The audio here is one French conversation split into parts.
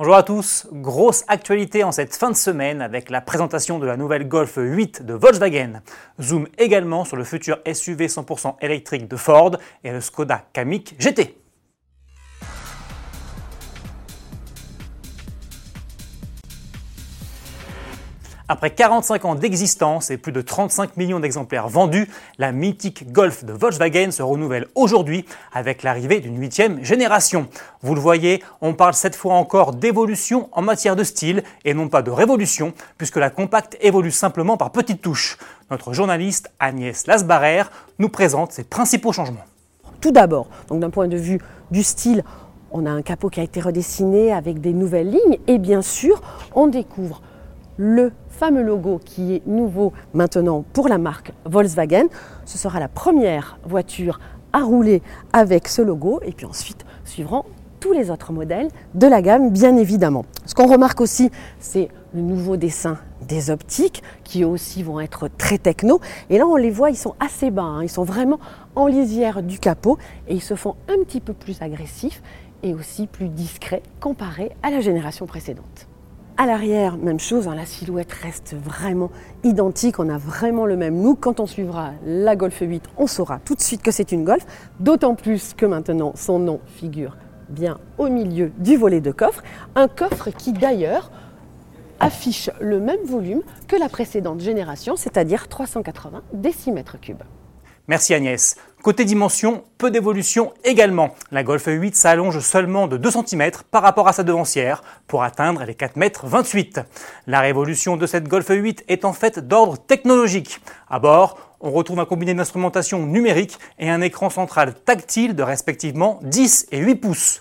Bonjour à tous, grosse actualité en cette fin de semaine avec la présentation de la nouvelle Golf 8 de Volkswagen. Zoom également sur le futur SUV 100% électrique de Ford et le Skoda Kamiq GT. Après 45 ans d'existence et plus de 35 millions d'exemplaires vendus, la mythique Golf de Volkswagen se renouvelle aujourd'hui avec l'arrivée d'une huitième génération. Vous le voyez, on parle cette fois encore d'évolution en matière de style et non pas de révolution, puisque la compacte évolue simplement par petites touches. Notre journaliste Agnès Lasbarrer nous présente ses principaux changements. Tout d'abord, donc d'un point de vue du style, on a un capot qui a été redessiné avec des nouvelles lignes et bien sûr, on découvre le fameux logo qui est nouveau maintenant pour la marque Volkswagen. Ce sera la première voiture à rouler avec ce logo et puis ensuite suivront tous les autres modèles de la gamme bien évidemment. Ce qu'on remarque aussi c'est le nouveau dessin des optiques qui aussi vont être très techno et là on les voit ils sont assez bas, hein. ils sont vraiment en lisière du capot et ils se font un petit peu plus agressifs et aussi plus discrets comparé à la génération précédente. À l'arrière, même chose, hein, la silhouette reste vraiment identique, on a vraiment le même look. Quand on suivra la Golf 8, on saura tout de suite que c'est une Golf, d'autant plus que maintenant son nom figure bien au milieu du volet de coffre. Un coffre qui d'ailleurs affiche le même volume que la précédente génération, c'est-à-dire 380 décimètres cubes. Merci Agnès. Côté dimension, peu d'évolution également. La Golf 8 s'allonge seulement de 2 cm par rapport à sa devancière pour atteindre les 4 m 28. La révolution de cette Golf 8 est en fait d'ordre technologique. À bord, on retrouve un combiné d'instrumentation numérique et un écran central tactile de respectivement 10 et 8 pouces.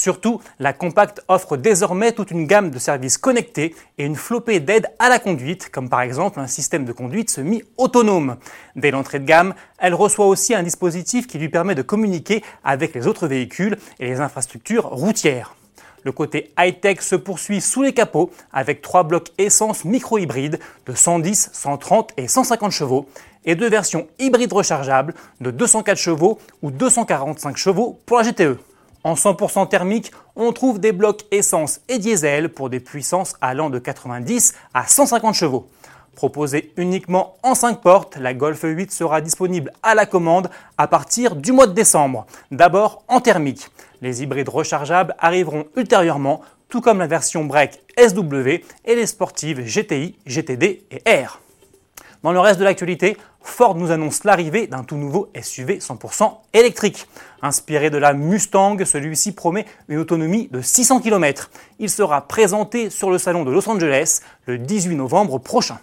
Surtout, la Compact offre désormais toute une gamme de services connectés et une flopée d'aides à la conduite, comme par exemple un système de conduite semi-autonome. Dès l'entrée de gamme, elle reçoit aussi un dispositif qui lui permet de communiquer avec les autres véhicules et les infrastructures routières. Le côté high-tech se poursuit sous les capots avec trois blocs essence micro-hybrides de 110, 130 et 150 chevaux et deux versions hybrides rechargeables de 204 chevaux ou 245 chevaux pour la GTE. En 100% thermique, on trouve des blocs essence et diesel pour des puissances allant de 90 à 150 chevaux. Proposée uniquement en 5 portes, la Golf 8 sera disponible à la commande à partir du mois de décembre. D'abord en thermique. Les hybrides rechargeables arriveront ultérieurement, tout comme la version break SW et les sportives GTI, GTD et R. Dans le reste de l'actualité, Ford nous annonce l'arrivée d'un tout nouveau SUV 100% électrique. Inspiré de la Mustang, celui-ci promet une autonomie de 600 km. Il sera présenté sur le salon de Los Angeles le 18 novembre prochain.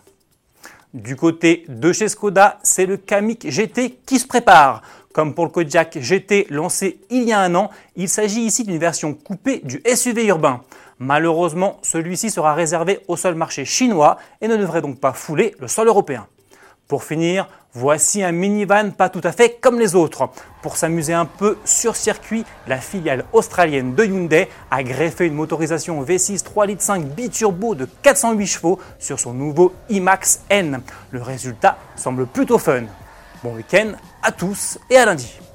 Du côté de chez Skoda, c'est le Kamiq GT qui se prépare. Comme pour le Kodiaq GT lancé il y a un an, il s'agit ici d'une version coupée du SUV urbain. Malheureusement, celui-ci sera réservé au seul marché chinois et ne devrait donc pas fouler le sol européen. Pour finir, voici un minivan pas tout à fait comme les autres. Pour s'amuser un peu sur circuit, la filiale australienne de Hyundai a greffé une motorisation V6 3 litres 5 biturbo de 408 chevaux sur son nouveau IMAX N. Le résultat semble plutôt fun. Bon week-end à tous et à lundi.